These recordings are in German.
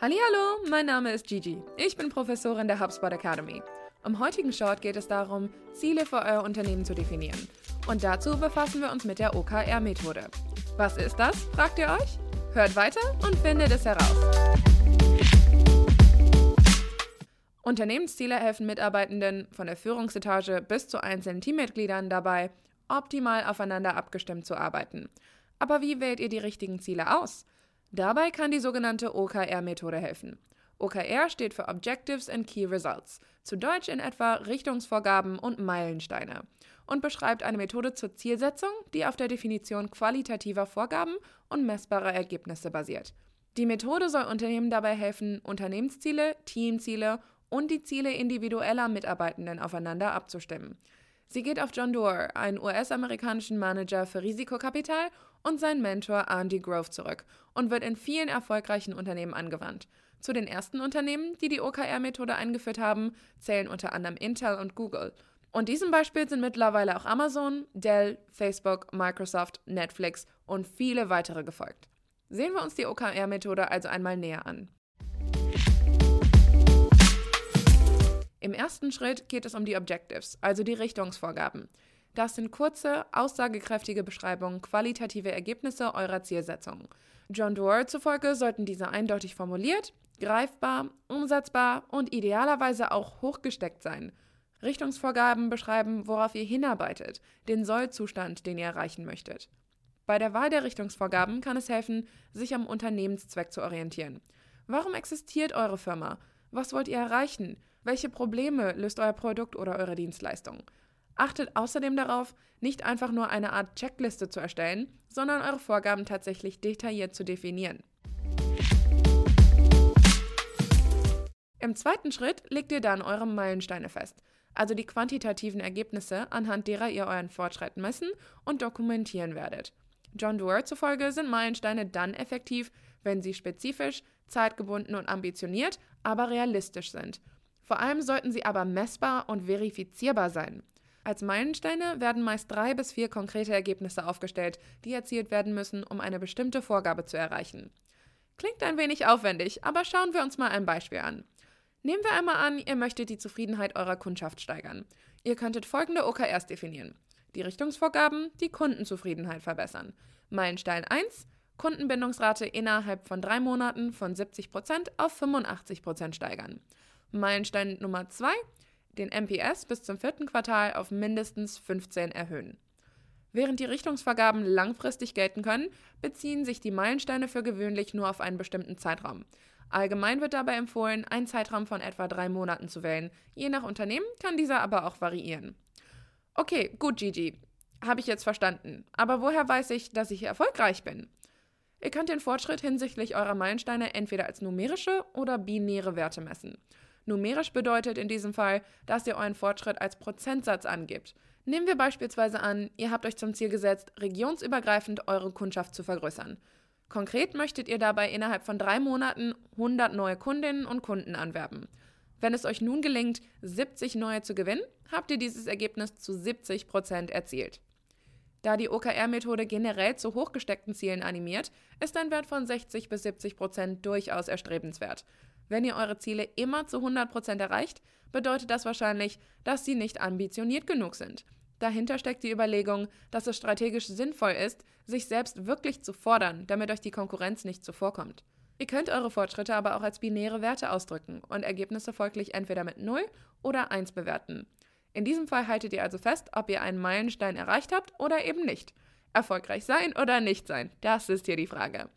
Hallo, mein Name ist Gigi. Ich bin Professorin der HubSpot Academy. Im heutigen Short geht es darum, Ziele für euer Unternehmen zu definieren. Und dazu befassen wir uns mit der OKR-Methode. Was ist das, fragt ihr euch? Hört weiter und findet es heraus. Unternehmensziele helfen Mitarbeitenden von der Führungsetage bis zu einzelnen Teammitgliedern dabei, optimal aufeinander abgestimmt zu arbeiten. Aber wie wählt ihr die richtigen Ziele aus? Dabei kann die sogenannte OKR-Methode helfen. OKR steht für Objectives and Key Results, zu Deutsch in etwa Richtungsvorgaben und Meilensteine, und beschreibt eine Methode zur Zielsetzung, die auf der Definition qualitativer Vorgaben und messbarer Ergebnisse basiert. Die Methode soll Unternehmen dabei helfen, Unternehmensziele, Teamziele und die Ziele individueller Mitarbeitenden aufeinander abzustimmen. Sie geht auf John Doerr, einen US-amerikanischen Manager für Risikokapital, und seinen Mentor Andy Grove zurück und wird in vielen erfolgreichen Unternehmen angewandt. Zu den ersten Unternehmen, die die OKR-Methode eingeführt haben, zählen unter anderem Intel und Google. Und diesem Beispiel sind mittlerweile auch Amazon, Dell, Facebook, Microsoft, Netflix und viele weitere gefolgt. Sehen wir uns die OKR-Methode also einmal näher an. Im ersten Schritt geht es um die Objectives, also die Richtungsvorgaben. Das sind kurze, aussagekräftige Beschreibungen qualitative Ergebnisse eurer Zielsetzung. John Doerr zufolge sollten diese eindeutig formuliert, greifbar, umsetzbar und idealerweise auch hochgesteckt sein. Richtungsvorgaben beschreiben, worauf ihr hinarbeitet, den Sollzustand, den ihr erreichen möchtet. Bei der Wahl der Richtungsvorgaben kann es helfen, sich am Unternehmenszweck zu orientieren. Warum existiert eure Firma? Was wollt ihr erreichen? Welche Probleme löst euer Produkt oder eure Dienstleistung? Achtet außerdem darauf, nicht einfach nur eine Art Checkliste zu erstellen, sondern eure Vorgaben tatsächlich detailliert zu definieren. Im zweiten Schritt legt ihr dann eure Meilensteine fest, also die quantitativen Ergebnisse, anhand derer ihr euren Fortschritt messen und dokumentieren werdet. John Doerr zufolge sind Meilensteine dann effektiv, wenn sie spezifisch, zeitgebunden und ambitioniert, aber realistisch sind vor allem sollten sie aber messbar und verifizierbar sein. Als Meilensteine werden meist drei bis vier konkrete Ergebnisse aufgestellt, die erzielt werden müssen, um eine bestimmte Vorgabe zu erreichen. Klingt ein wenig aufwendig, aber schauen wir uns mal ein Beispiel an. Nehmen wir einmal an, ihr möchtet die Zufriedenheit eurer Kundschaft steigern. Ihr könntet folgende OKRs definieren. Die Richtungsvorgaben, die Kundenzufriedenheit verbessern. Meilenstein 1, Kundenbindungsrate innerhalb von drei Monaten von 70% auf 85% steigern. Meilenstein Nummer 2, den MPS bis zum vierten Quartal auf mindestens 15 erhöhen. Während die Richtungsvergaben langfristig gelten können, beziehen sich die Meilensteine für gewöhnlich nur auf einen bestimmten Zeitraum. Allgemein wird dabei empfohlen, einen Zeitraum von etwa drei Monaten zu wählen. Je nach Unternehmen kann dieser aber auch variieren. Okay, gut, Gigi. Habe ich jetzt verstanden. Aber woher weiß ich, dass ich erfolgreich bin? Ihr könnt den Fortschritt hinsichtlich eurer Meilensteine entweder als numerische oder binäre Werte messen. Numerisch bedeutet in diesem Fall, dass ihr euren Fortschritt als Prozentsatz angibt. Nehmen wir beispielsweise an, ihr habt euch zum Ziel gesetzt, regionsübergreifend eure Kundschaft zu vergrößern. Konkret möchtet ihr dabei innerhalb von drei Monaten 100 neue Kundinnen und Kunden anwerben. Wenn es euch nun gelingt, 70 neue zu gewinnen, habt ihr dieses Ergebnis zu 70 Prozent erzielt. Da die OKR-Methode generell zu hochgesteckten Zielen animiert, ist ein Wert von 60 bis 70 Prozent durchaus erstrebenswert. Wenn ihr eure Ziele immer zu 100% erreicht, bedeutet das wahrscheinlich, dass sie nicht ambitioniert genug sind. Dahinter steckt die Überlegung, dass es strategisch sinnvoll ist, sich selbst wirklich zu fordern, damit euch die Konkurrenz nicht zuvorkommt. Ihr könnt eure Fortschritte aber auch als binäre Werte ausdrücken und Ergebnisse folglich entweder mit 0 oder 1 bewerten. In diesem Fall haltet ihr also fest, ob ihr einen Meilenstein erreicht habt oder eben nicht. Erfolgreich sein oder nicht sein, das ist hier die Frage.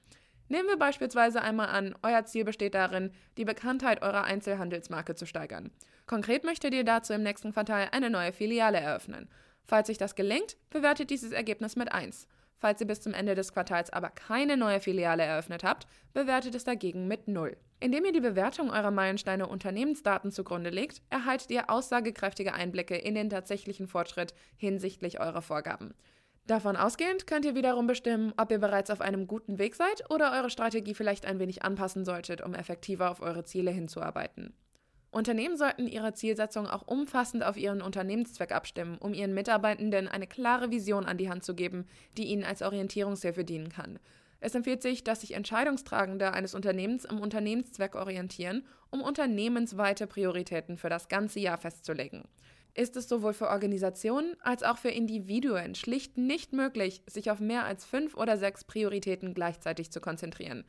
Nehmen wir beispielsweise einmal an, euer Ziel besteht darin, die Bekanntheit eurer Einzelhandelsmarke zu steigern. Konkret möchtet ihr dazu im nächsten Quartal eine neue Filiale eröffnen. Falls euch das gelingt, bewertet dieses Ergebnis mit 1. Falls ihr bis zum Ende des Quartals aber keine neue Filiale eröffnet habt, bewertet es dagegen mit 0. Indem ihr die Bewertung eurer Meilensteine Unternehmensdaten zugrunde legt, erhaltet ihr aussagekräftige Einblicke in den tatsächlichen Fortschritt hinsichtlich eurer Vorgaben. Davon ausgehend könnt ihr wiederum bestimmen, ob ihr bereits auf einem guten Weg seid oder eure Strategie vielleicht ein wenig anpassen solltet, um effektiver auf eure Ziele hinzuarbeiten. Unternehmen sollten ihre Zielsetzung auch umfassend auf ihren Unternehmenszweck abstimmen, um ihren Mitarbeitenden eine klare Vision an die Hand zu geben, die ihnen als Orientierungshilfe dienen kann. Es empfiehlt sich, dass sich Entscheidungstragende eines Unternehmens am Unternehmenszweck orientieren, um unternehmensweite Prioritäten für das ganze Jahr festzulegen. Ist es sowohl für Organisationen als auch für Individuen schlicht nicht möglich, sich auf mehr als fünf oder sechs Prioritäten gleichzeitig zu konzentrieren.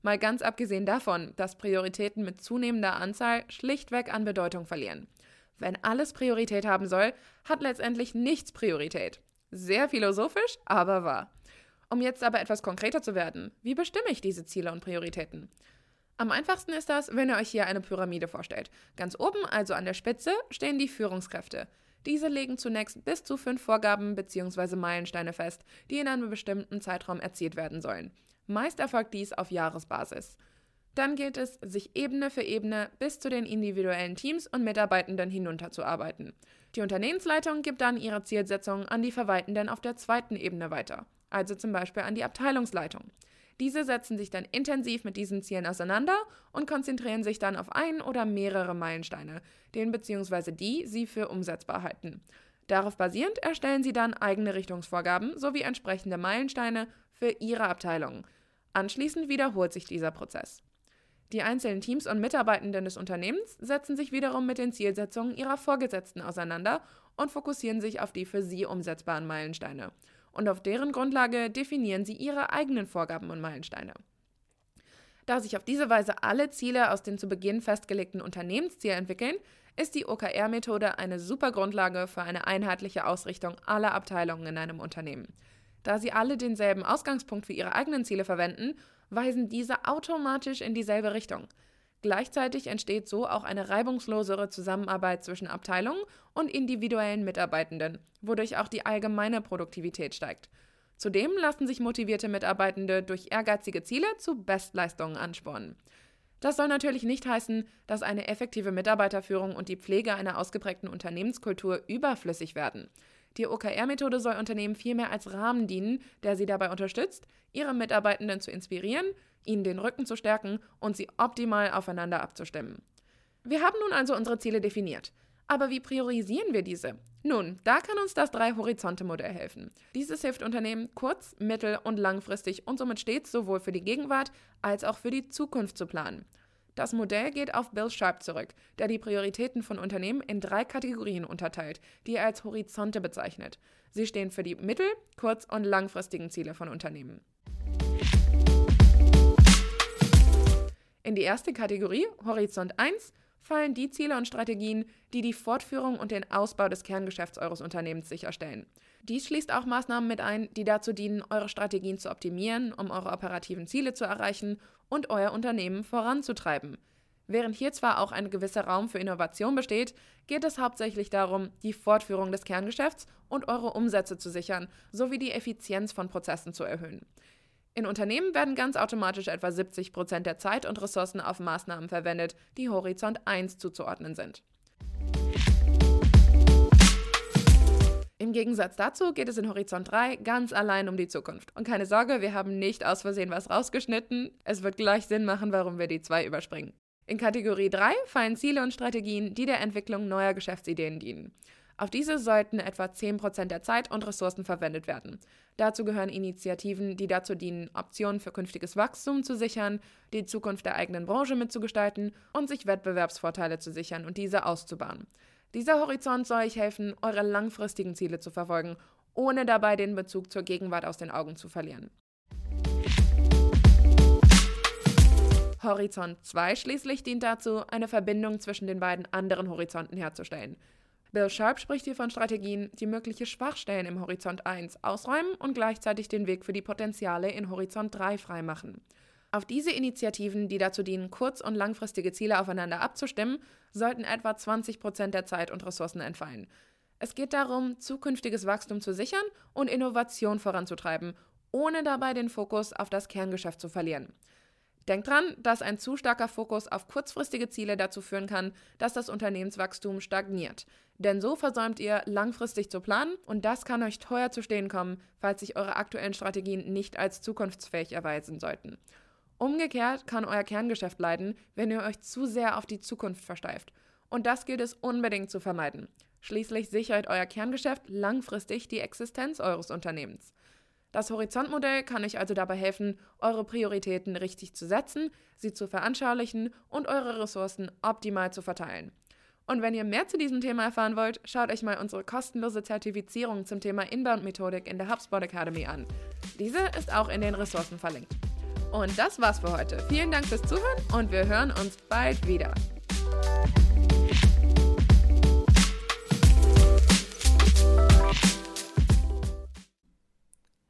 Mal ganz abgesehen davon, dass Prioritäten mit zunehmender Anzahl schlichtweg an Bedeutung verlieren. Wenn alles Priorität haben soll, hat letztendlich nichts Priorität. Sehr philosophisch, aber wahr. Um jetzt aber etwas konkreter zu werden, wie bestimme ich diese Ziele und Prioritäten? Am einfachsten ist das, wenn ihr euch hier eine Pyramide vorstellt. Ganz oben, also an der Spitze, stehen die Führungskräfte. Diese legen zunächst bis zu fünf Vorgaben bzw. Meilensteine fest, die in einem bestimmten Zeitraum erzielt werden sollen. Meist erfolgt dies auf Jahresbasis. Dann gilt es, sich Ebene für Ebene bis zu den individuellen Teams und Mitarbeitenden hinunterzuarbeiten. Die Unternehmensleitung gibt dann ihre Zielsetzungen an die Verwaltenden auf der zweiten Ebene weiter also zum Beispiel an die Abteilungsleitung. Diese setzen sich dann intensiv mit diesen Zielen auseinander und konzentrieren sich dann auf ein oder mehrere Meilensteine, den bzw. die sie für umsetzbar halten. Darauf basierend erstellen sie dann eigene Richtungsvorgaben sowie entsprechende Meilensteine für ihre Abteilungen. Anschließend wiederholt sich dieser Prozess. Die einzelnen Teams und Mitarbeitenden des Unternehmens setzen sich wiederum mit den Zielsetzungen ihrer Vorgesetzten auseinander und fokussieren sich auf die für sie umsetzbaren Meilensteine und auf deren Grundlage definieren sie ihre eigenen Vorgaben und Meilensteine. Da sich auf diese Weise alle Ziele aus den zu Beginn festgelegten Unternehmenszielen entwickeln, ist die OKR-Methode eine super Grundlage für eine einheitliche Ausrichtung aller Abteilungen in einem Unternehmen. Da sie alle denselben Ausgangspunkt für ihre eigenen Ziele verwenden, weisen diese automatisch in dieselbe Richtung. Gleichzeitig entsteht so auch eine reibungslosere Zusammenarbeit zwischen Abteilungen und individuellen Mitarbeitenden, wodurch auch die allgemeine Produktivität steigt. Zudem lassen sich motivierte Mitarbeitende durch ehrgeizige Ziele zu Bestleistungen anspornen. Das soll natürlich nicht heißen, dass eine effektive Mitarbeiterführung und die Pflege einer ausgeprägten Unternehmenskultur überflüssig werden. Die OKR-Methode soll Unternehmen vielmehr als Rahmen dienen, der sie dabei unterstützt, ihre Mitarbeitenden zu inspirieren, ihnen den Rücken zu stärken und sie optimal aufeinander abzustimmen. Wir haben nun also unsere Ziele definiert. Aber wie priorisieren wir diese? Nun, da kann uns das Drei-Horizonte-Modell helfen. Dieses hilft Unternehmen kurz-, mittel- und langfristig und somit stets sowohl für die Gegenwart als auch für die Zukunft zu planen. Das Modell geht auf Bill Sharp zurück, der die Prioritäten von Unternehmen in drei Kategorien unterteilt, die er als Horizonte bezeichnet. Sie stehen für die mittel-, kurz- und langfristigen Ziele von Unternehmen. In die erste Kategorie, Horizont 1, fallen die Ziele und Strategien, die die Fortführung und den Ausbau des Kerngeschäfts eures Unternehmens sicherstellen. Dies schließt auch Maßnahmen mit ein, die dazu dienen, eure Strategien zu optimieren, um eure operativen Ziele zu erreichen und euer Unternehmen voranzutreiben. Während hier zwar auch ein gewisser Raum für Innovation besteht, geht es hauptsächlich darum, die Fortführung des Kerngeschäfts und eure Umsätze zu sichern, sowie die Effizienz von Prozessen zu erhöhen. In Unternehmen werden ganz automatisch etwa 70 Prozent der Zeit und Ressourcen auf Maßnahmen verwendet, die Horizont 1 zuzuordnen sind. Im Gegensatz dazu geht es in Horizont 3 ganz allein um die Zukunft. Und keine Sorge, wir haben nicht aus Versehen was rausgeschnitten. Es wird gleich Sinn machen, warum wir die 2 überspringen. In Kategorie 3 fallen Ziele und Strategien, die der Entwicklung neuer Geschäftsideen dienen. Auf diese sollten etwa 10% der Zeit und Ressourcen verwendet werden. Dazu gehören Initiativen, die dazu dienen, Optionen für künftiges Wachstum zu sichern, die Zukunft der eigenen Branche mitzugestalten und sich Wettbewerbsvorteile zu sichern und diese auszubauen. Dieser Horizont soll euch helfen, eure langfristigen Ziele zu verfolgen, ohne dabei den Bezug zur Gegenwart aus den Augen zu verlieren. Horizont 2 schließlich dient dazu, eine Verbindung zwischen den beiden anderen Horizonten herzustellen. Bill Sharp spricht hier von Strategien, die mögliche Schwachstellen im Horizont 1 ausräumen und gleichzeitig den Weg für die Potenziale in Horizont 3 freimachen. Auf diese Initiativen, die dazu dienen, kurz- und langfristige Ziele aufeinander abzustimmen, sollten etwa 20 Prozent der Zeit und Ressourcen entfallen. Es geht darum, zukünftiges Wachstum zu sichern und Innovation voranzutreiben, ohne dabei den Fokus auf das Kerngeschäft zu verlieren. Denkt dran, dass ein zu starker Fokus auf kurzfristige Ziele dazu führen kann, dass das Unternehmenswachstum stagniert. Denn so versäumt ihr, langfristig zu planen und das kann euch teuer zu stehen kommen, falls sich eure aktuellen Strategien nicht als zukunftsfähig erweisen sollten. Umgekehrt kann euer Kerngeschäft leiden, wenn ihr euch zu sehr auf die Zukunft versteift. Und das gilt es unbedingt zu vermeiden. Schließlich sichert euer Kerngeschäft langfristig die Existenz eures Unternehmens. Das Horizontmodell kann euch also dabei helfen, eure Prioritäten richtig zu setzen, sie zu veranschaulichen und eure Ressourcen optimal zu verteilen. Und wenn ihr mehr zu diesem Thema erfahren wollt, schaut euch mal unsere kostenlose Zertifizierung zum Thema Inbound-Methodik in der HubSpot Academy an. Diese ist auch in den Ressourcen verlinkt. Und das war's für heute. Vielen Dank fürs Zuhören und wir hören uns bald wieder.